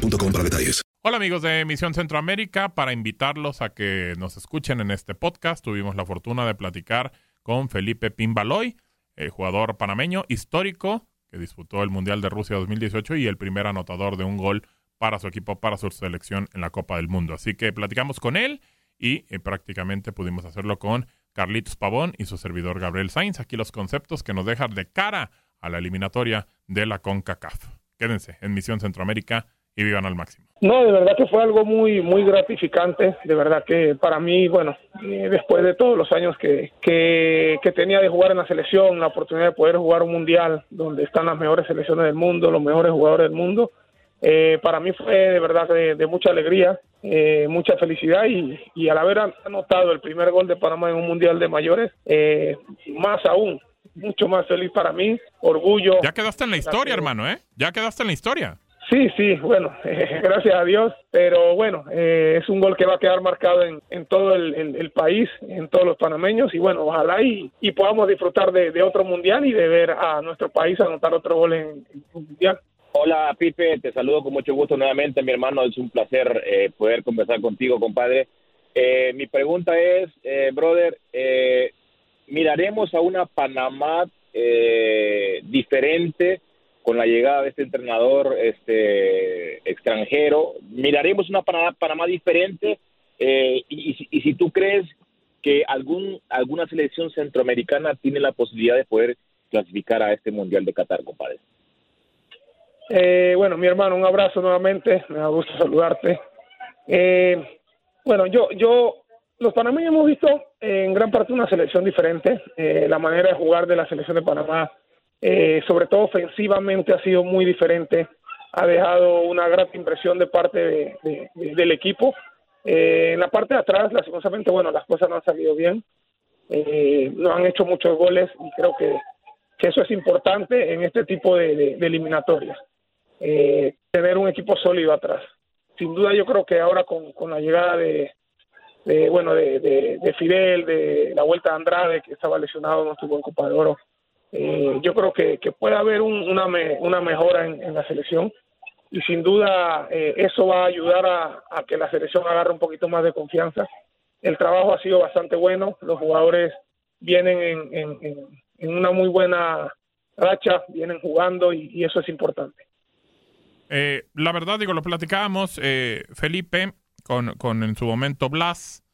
para detalles. Hola amigos de Misión Centroamérica, para invitarlos a que nos escuchen en este podcast, tuvimos la fortuna de platicar con Felipe Pimbaloy, el jugador panameño histórico que disputó el Mundial de Rusia 2018 y el primer anotador de un gol para su equipo, para su selección en la Copa del Mundo. Así que platicamos con él y eh, prácticamente pudimos hacerlo con Carlitos Pavón y su servidor Gabriel Sainz. Aquí los conceptos que nos dejan de cara a la eliminatoria de la CONCACAF. Quédense en Misión Centroamérica y vivan al máximo. No, de verdad que fue algo muy muy gratificante, de verdad que para mí, bueno, eh, después de todos los años que, que, tenía de jugar en la selección, la oportunidad de poder jugar un mundial donde están las mejores selecciones del mundo, los mejores jugadores del mundo, eh, para mí fue de verdad de, mucha alegría, eh, mucha felicidad y, y, al haber anotado el primer gol de Panamá en un mundial de mayores, más aún, mucho más feliz para mí, orgullo. Ya quedaste en la historia, hermano, ¿eh? Ya quedaste en la historia. Sí, sí, bueno, gracias a Dios, pero bueno, eh, es un gol que va a quedar marcado en, en todo el, país, en todos los panameños, y bueno, ojalá y, y podamos disfrutar de, otro mundial y de ver a nuestro país anotar otro gol en, un mundial. Hola Pipe, te saludo con mucho gusto nuevamente, mi hermano, es un placer eh, poder conversar contigo, compadre. Eh, mi pregunta es, brother, ¿miraremos a una Panamá diferente? Con la llegada de este entrenador este extranjero. Miraremos una Panamá, diferente eh, y, si tú crees que algún alguna selección centroamericana tiene la posibilidad de poder clasificar a este Mundial de Qatar, compadre. Eh, bueno, mi hermano, un abrazo nuevamente, me da gusto saludarte. Eh, bueno, yo, yo, los panameños hemos visto en gran parte una selección diferente, la manera de jugar de la selección de Panamá eh, sobre todo ofensivamente ha sido muy diferente, ha dejado una gran impresión de parte del equipo. Eh, en la parte de atrás, lastimosamente, bueno, las cosas no han salido bien, eh, no han hecho muchos goles y creo que, eso es importante en este tipo de, eliminatorias, tener un equipo sólido atrás. Sin duda yo creo que ahora con, la llegada de, bueno de, Fidel, de la vuelta de Andrade, que estaba lesionado, no estuvo en Copa de Oro, eh, yo creo que, puede haber una, una mejora en, la selección y sin duda eh, eso va a ayudar a, que la selección agarre un poquito más de confianza. El trabajo ha sido bastante bueno, los jugadores vienen en, una muy buena racha, vienen jugando y, eso es importante. Eh, la verdad, digo, lo platicábamos, Felipe, con, con, en su momento Blas,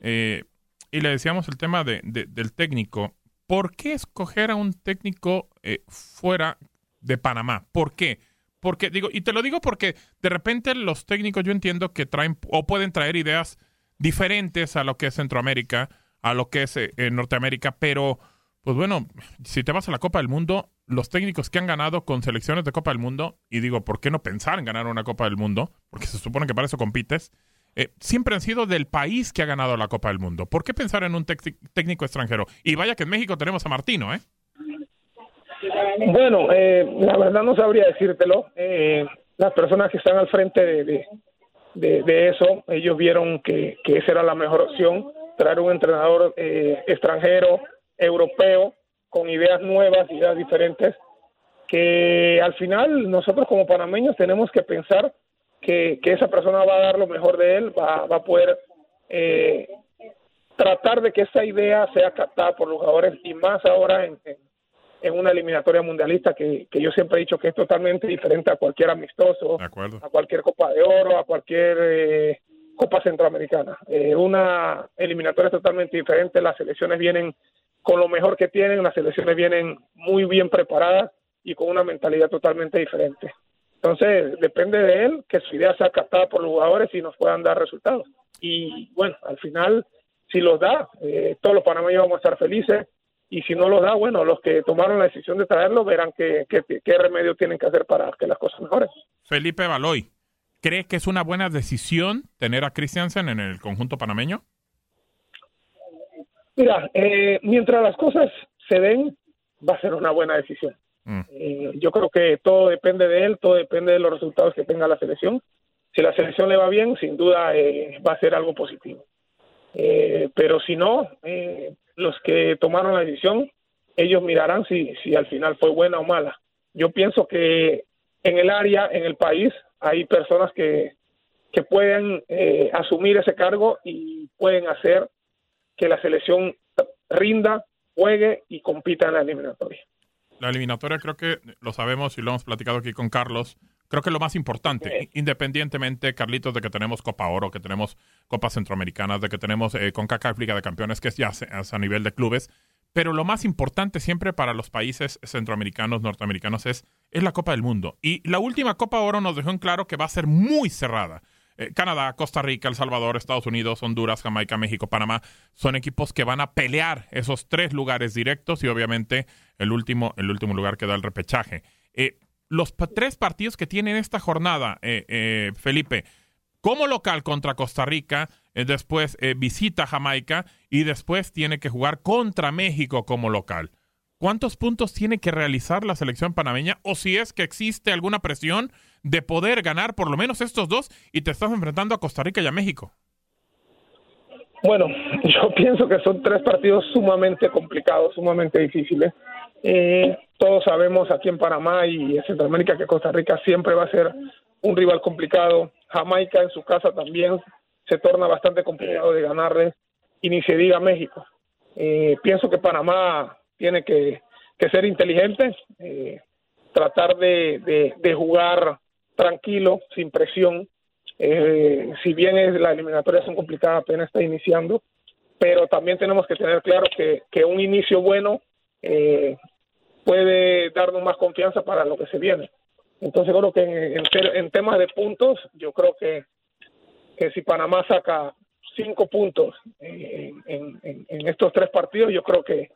y le decíamos el tema de, del técnico. ¿Por qué escoger a un técnico eh, fuera de Panamá? ¿Por qué? Porque digo, y te lo digo porque de repente los técnicos yo entiendo que traen o pueden traer ideas diferentes a lo que es Centroamérica, a lo que es eh, Norteamérica, pero pues bueno, si te vas a la Copa del Mundo, los técnicos que han ganado con selecciones de Copa del Mundo, y digo, ¿por qué no pensar en ganar una Copa del Mundo? Porque se supone que para eso compites, eh, siempre han sido del país que ha ganado la Copa del Mundo. ¿Por qué pensar en un técnico extranjero? Y vaya que en México tenemos a Martino, ¿eh? Bueno, eh, la verdad no sabría decírtelo. Eh, las personas que están al frente de, eso, ellos vieron que, que, esa era la mejor opción, traer un entrenador extranjero, europeo, con ideas nuevas, ideas diferentes, que al final nosotros como panameños tenemos que pensar que, esa persona va a dar lo mejor de él, va, va a poder eh, tratar de que esa idea sea captada por los jugadores y más ahora en, en, una eliminatoria mundialista que, que, yo siempre he dicho que es totalmente diferente a cualquier amistoso, a cualquier Copa de Oro, a cualquier eh, Copa Centroamericana. Eh, una eliminatoria totalmente diferente, las selecciones vienen con lo mejor que tienen, las selecciones vienen muy bien preparadas y con una mentalidad totalmente diferente. Entonces, depende de él que su idea sea captada por los jugadores y nos puedan dar resultados. Y bueno, al final, si los da, eh, todos los panameños vamos a estar felices. Y si no los da, bueno, los que tomaron la decisión de traerlo verán qué, qué, remedio tienen que hacer para que las cosas mejoren. Felipe Baloy, ¿cree que es una buena decisión tener a Christiansen en el conjunto panameño? Mira, eh, mientras las cosas se den, va a ser una buena decisión. Mm. Eh, yo creo que todo depende de él, todo depende de los resultados que tenga la selección. Si la selección le va bien, sin duda eh, va a ser algo positivo. Eh, pero si no, los que tomaron la decisión, ellos mirarán si, si al final fue buena o mala. Yo pienso que en el área, en el país, hay personas que, que pueden asumir ese cargo y pueden hacer que la selección rinda, juegue y compita en la eliminatoria. La eliminatoria creo que lo sabemos y lo hemos platicado aquí con Carlos. Creo que lo más importante, Sí. independientemente, Carlitos, de que tenemos Copa Oro, que tenemos Copas Centroamericanas, de que tenemos eh, con Liga de Campeones, que es ya a nivel de clubes, pero lo más importante siempre para los países centroamericanos, norteamericanos, es, es la Copa del Mundo. Y la última Copa Oro nos dejó en claro que va a ser muy cerrada. Eh, Canadá, Costa Rica, El Salvador, Estados Unidos, Honduras, Jamaica, México, Panamá son equipos que van a pelear esos tres lugares directos y obviamente el último, el último lugar que da el repechaje. Eh, los tres partidos que tienen esta jornada, eh, eh, Felipe, como local contra Costa Rica, después visita Jamaica y después tiene que jugar contra México como local. ¿Cuántos puntos tiene que realizar la selección panameña? O si es que existe alguna presión de poder ganar por lo menos estos dos y te estás enfrentando a Costa Rica y a México. Bueno, yo pienso que son tres partidos sumamente complicados, sumamente difíciles. Eh, todos sabemos aquí en Panamá y en Centroamérica que Costa Rica siempre va a ser un rival complicado. Jamaica en su casa también se torna bastante complicado de ganarle y ni se diga México. Eh, pienso que Panamá tiene que, que ser inteligente, eh, tratar de, jugar tranquilo, sin presión. Eh, si bien es, la eliminatoria son complicadas, apenas está iniciando, pero también tenemos que tener claro que, que un inicio bueno eh, puede darnos más confianza para lo que se viene. Entonces creo que en, temas de puntos, yo creo que, que si Panamá saca cinco puntos eh, en, en- en estos tres partidos, yo creo que,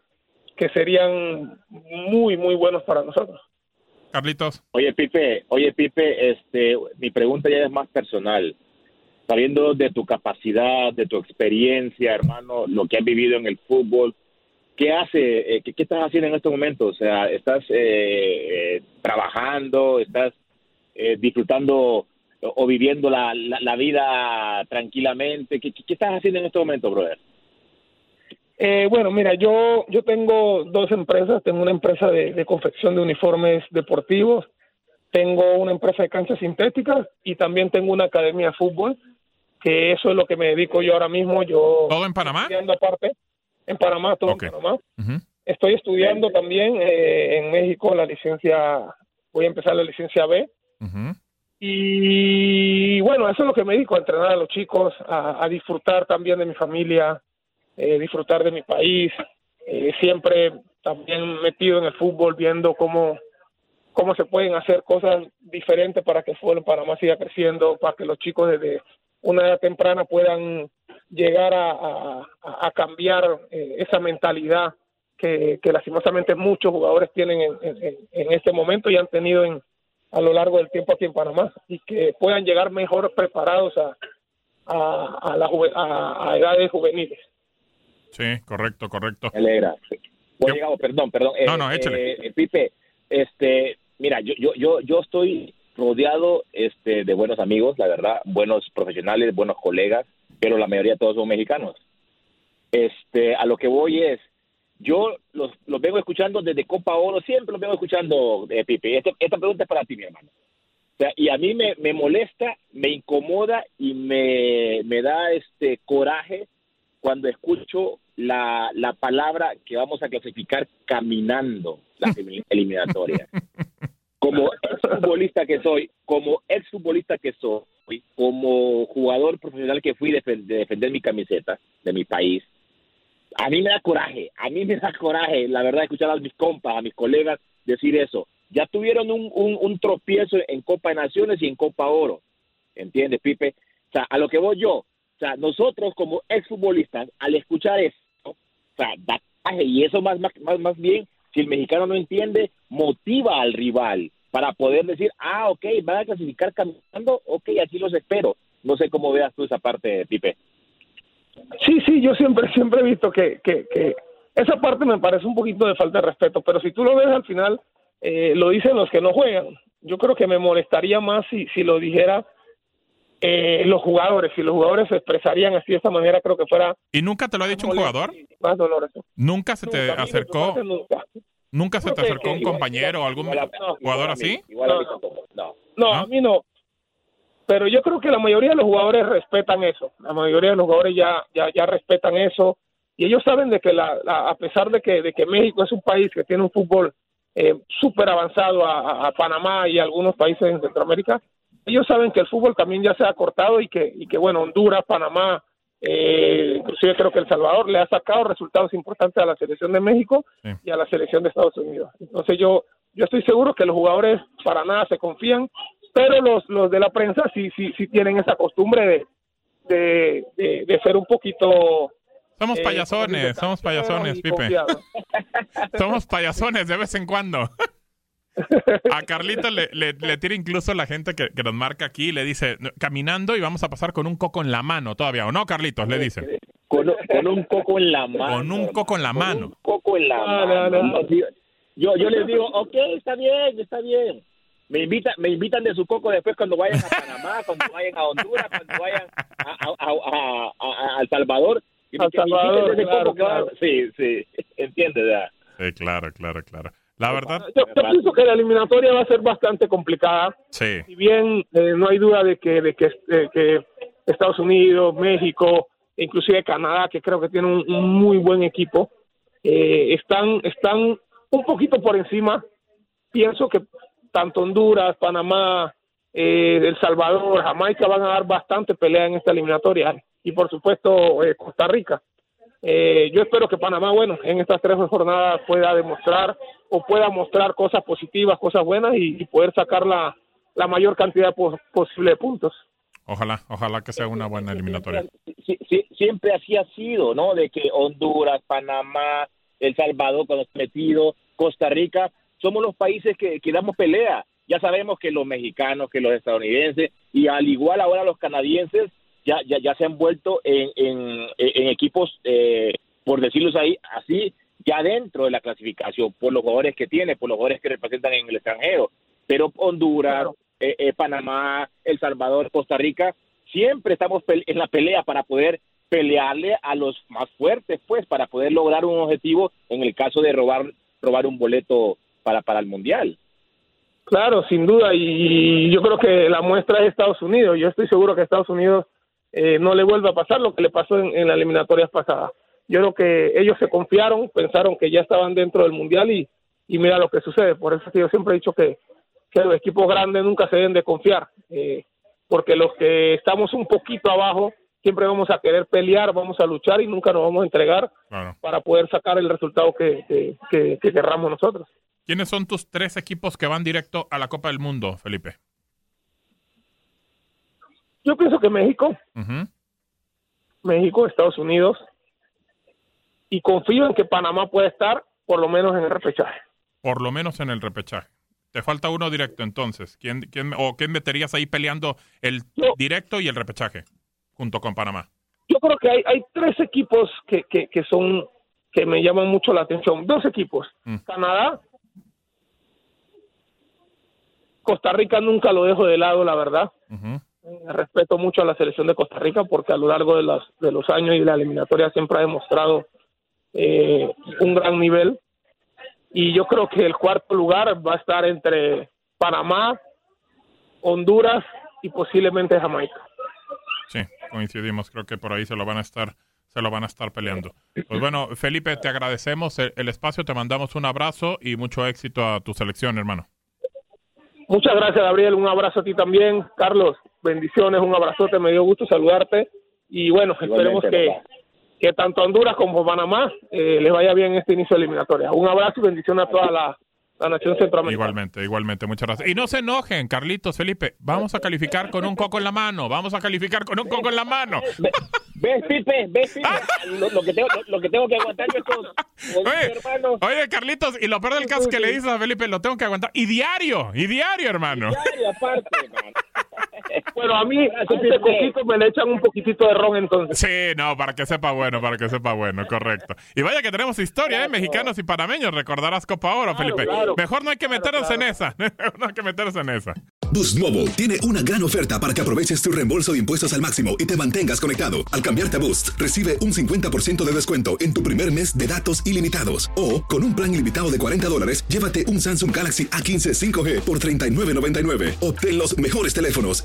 que serían muy, muy buenos para nosotros. Carlitos. Oye, Pipe, oye, Pipe, este, mi pregunta ya es más personal. Sabiendo de tu capacidad, de tu experiencia, hermano, lo que has vivido en el fútbol, ¿qué hace, eh, qué, estás haciendo en estos momentos? O sea, ¿estás eh, eh, trabajando, estás eh, disfrutando o, viviendo la, la, la vida tranquilamente? ¿Qué, qué, qué estás haciendo en estos momentos, brother? Eh, bueno, mira, yo, yo tengo dos empresas. Tengo una empresa de, de confección de uniformes deportivos, tengo una empresa de canchas sintéticas y también tengo una academia de fútbol, que eso es lo que me dedico yo ahora mismo. Yo ¿Todo en Panamá? estudiando aparte en Panamá, todo en Panamá. Estoy estudiando también eh, en México la licencia, voy a empezar la licencia B. Y bueno, eso es lo que me dedico, a entrenar a los chicos, a, a disfrutar también de mi familia, eh, disfrutar de mi país, eh, siempre también metido en el fútbol, viendo cómo, cómo se pueden hacer cosas diferentes para que el fútbol en Panamá siga creciendo, para que los chicos desde una edad temprana puedan llegar a, a- cambiar eh, esa mentalidad que, que lastimosamente muchos jugadores tienen en, en- este momento y han tenido en, a lo largo del tiempo aquí en Panamá y que puedan llegar mejor preparados a, a, la a edades juveniles. Sí, correcto, correcto. Me alegra. Voy Yo- llegado, perdón, perdón. No, no, échale. eh, Pipe, este, mira, yo, yo, yo, yo estoy rodeado este, de buenos amigos, la verdad, buenos profesionales, buenos colegas, pero la mayoría todos son mexicanos. Este, a lo que voy es, yo los, los vengo escuchando desde Copa Oro, siempre los vengo escuchando, eh, Pipe. Esta, esta pregunta es para ti, mi hermano. O sea, y a mí me, me molesta, me incomoda y me, me da este coraje cuando escucho la, la palabra que vamos a clasificar caminando las elim- eliminatorias. Como exfutbolista que soy, como exfutbolista que soy, como jugador profesional que fui de, de defender mi camiseta de mi país, a mí me da coraje, a mí me da coraje, la verdad, escuchar a mis compas, a mis colegas decir eso. Ya tuvieron un, un, un tropiezo en Copa de Naciones y en Copa Oro. ¿Entiendes, Pipe? O sea, a lo que voy yo, sea, nosotros como exfutbolistas, al escuchar eso, o sea, y eso más, más, más bien, si el mexicano no entiende, motiva al rival. para poder decir, ah, ok, van a clasificar caminando, ok, aquí los espero. No sé cómo veas tú esa parte, Pipe. Sí, sí, yo siempre, siempre he visto que, que, que esa parte me parece un poquito de falta de respeto, pero si tú lo ves al final, eh, lo dicen los que no juegan. Yo creo que me molestaría más si, si lo dijera eh, los jugadores, si los jugadores se expresarían así de esta manera, creo que fuera... ¿Y nunca te lo ha dicho un jugador? Más doloroso. ¿Nunca se te Nunca, acercó? nunca. ¿Nunca se te acercó un compañero o algún Igual jugador igual así? Igual No. tampoco, no. No, ¿No? a mí no. Pero yo creo que la mayoría de los jugadores respetan eso. La mayoría de los jugadores ya, ya, ya respetan eso. Y ellos saben de que, la, la- a pesar de que, de que México es un país que tiene un fútbol eh, súper avanzado a, a- a Panamá y a algunos países en Centroamérica, ellos saben que el fútbol también ya se ha cortado y que, y que bueno, Honduras, Panamá, eh, inclusive creo que El Salvador le ha sacado resultados importantes a la selección de México Sí. y a la selección de Estados Unidos. Entonces yo, yo estoy seguro que los jugadores para nada se confían, pero los, los de la prensa sí, sí, sí tienen esa costumbre de, de, de, de ser un poquito... Somos eh, payasones, somos payasones, Pipe. Somos payasones de vez en cuando. A Carlito le, le, le tira incluso la gente que, que nos marca aquí y le dice, caminando y vamos a pasar con un coco en la mano todavía, ¿o no, Carlitos? Le dicen. Con, un- con un coco en la mano. Con un coco en la Con mano. un coco en la No, mano. no, no. tío. Yo, yo les digo, ok, está bien, está bien. Me invitan, me invitan de su coco después cuando vayan a Panamá, cuando vayan a Honduras, cuando vayan a, a, a, a- a- a El Salvador. Y me- Al que me inviten Salvador, de ese claro, claro. Sí, sí, entiende, ¿verdad? Sí, claro, claro, claro. La verdad, Yo, yo pienso que la eliminatoria va a ser bastante complicada. sí. si bien eh, no hay duda de que, de que, de que Estados Unidos, México, inclusive Canadá, que creo que tiene un, un muy buen equipo, eh, están, están un poquito por encima. Pienso que tanto Honduras, Panamá, eh, El Salvador, Jamaica van a dar bastante pelea en esta eliminatoria. Y por supuesto eh, Costa Rica. Eh, yo espero que Panamá, bueno, en estas tres jornadas pueda demostrar o pueda mostrar cosas positivas, cosas buenas y, y poder sacar la, la mayor cantidad po- posible de puntos. Ojalá, ojalá que sea una buena eliminatoria. Siempre así ha sido, ¿no? De que Honduras, Panamá, El Salvador, cuando está metido, Costa Rica, somos los países que, que damos pelea. Ya sabemos que los mexicanos, que los estadounidenses, y al igual ahora los canadienses, ya, ya, ya se han vuelto en, en, en equipos, eh, por decirlo ahí, así, ya dentro de la clasificación, por los jugadores que tiene, por los jugadores que representan en el extranjero. Pero Honduras, eh, eh, Panamá, El Salvador, Costa Rica, siempre estamos en la pelea para poder pelearle a los más fuertes, pues, para poder lograr un objetivo en el caso de robar robar un boleto para, para el Mundial. Claro, sin duda, y yo creo que la muestra es Estados Unidos. Yo estoy seguro que Estados Unidos eh, no le vuelve a pasar lo que le pasó en, en las eliminatorias pasadas. Yo creo que ellos se confiaron, pensaron que ya estaban dentro del Mundial y, y mira lo que sucede. Por eso es que yo siempre he dicho que, que los equipos grandes nunca se deben de confiar, eh, porque los que estamos un poquito abajo siempre vamos a querer pelear, vamos a luchar y nunca nos vamos a entregar para poder sacar el resultado que, que, que- que querramos nosotros. ¿Quiénes son tus tres equipos que van directo a la Copa del Mundo, Felipe? Yo pienso que México. México, Estados Unidos, y confío en que Panamá pueda estar por lo menos en el repechaje. Por lo menos en el repechaje. Te falta uno directo entonces. ¿Quién, quién, ¿O quién meterías ahí peleando el Yo. directo y el repechaje junto con Panamá? Yo creo que hay, hay tres equipos que, que, que son que me llaman mucho la atención. Dos equipos, Mm. Canadá, Costa Rica nunca lo dejo de lado, la verdad. Respeto mucho a la selección de Costa Rica porque a lo largo de, las, de los años y la eliminatoria siempre ha demostrado eh, un gran nivel. Y yo creo que el cuarto lugar va a estar entre Panamá, Honduras y posiblemente Jamaica. Sí, coincidimos. Creo que por ahí se lo van a estar, se lo van a estar peleando. Pues bueno, Felipe, te agradecemos el, el espacio, te mandamos un abrazo y mucho éxito a tu selección, hermano. Muchas gracias, Gabriel. Un abrazo a ti también. Carlos, bendiciones, un abrazote. Me dio gusto saludarte. Y bueno, esperemos que, que tanto Honduras como Panamá eh, les vaya bien este inicio de eliminatoria. Un abrazo y bendiciones a toda la, la nación centroamericana. Igualmente, igualmente, muchas gracias. Y no se enojen, Carlitos, Felipe, vamos a calificar con un coco en la mano, vamos a calificar con un coco en la mano. Ve- ¿Ves, Pipe? ¿Ves, Pipe? Lo, lo que tengo, lo, lo que tengo que aguantar yo estos Oye, oye, Carlitos, y lo peor del caso que le dices a Felipe, lo tengo que aguantar. Y diario, y diario, hermano. Diario, aparte, hermano. Bueno, a mí a ese me le echan un poquitito de ron entonces. Sí, no, para que sepa bueno, para que sepa bueno, correcto. Y vaya que tenemos historia, ¿eh? Mexicanos y panameños, recordarás Copa Oro, Felipe. Mejor no hay que meternos en esa, no hay que meternos en esa. Boost Mobile tiene una gran oferta para que aproveches tu reembolso de impuestos al máximo y te mantengas conectado. Al cambiarte a Boost, recibe un 50% de descuento en tu primer mes de datos ilimitados. O, con un plan ilimitado de 40 dólares, llévate un Samsung Galaxy A15 5G por $39.99. Obtén los mejores teléfonos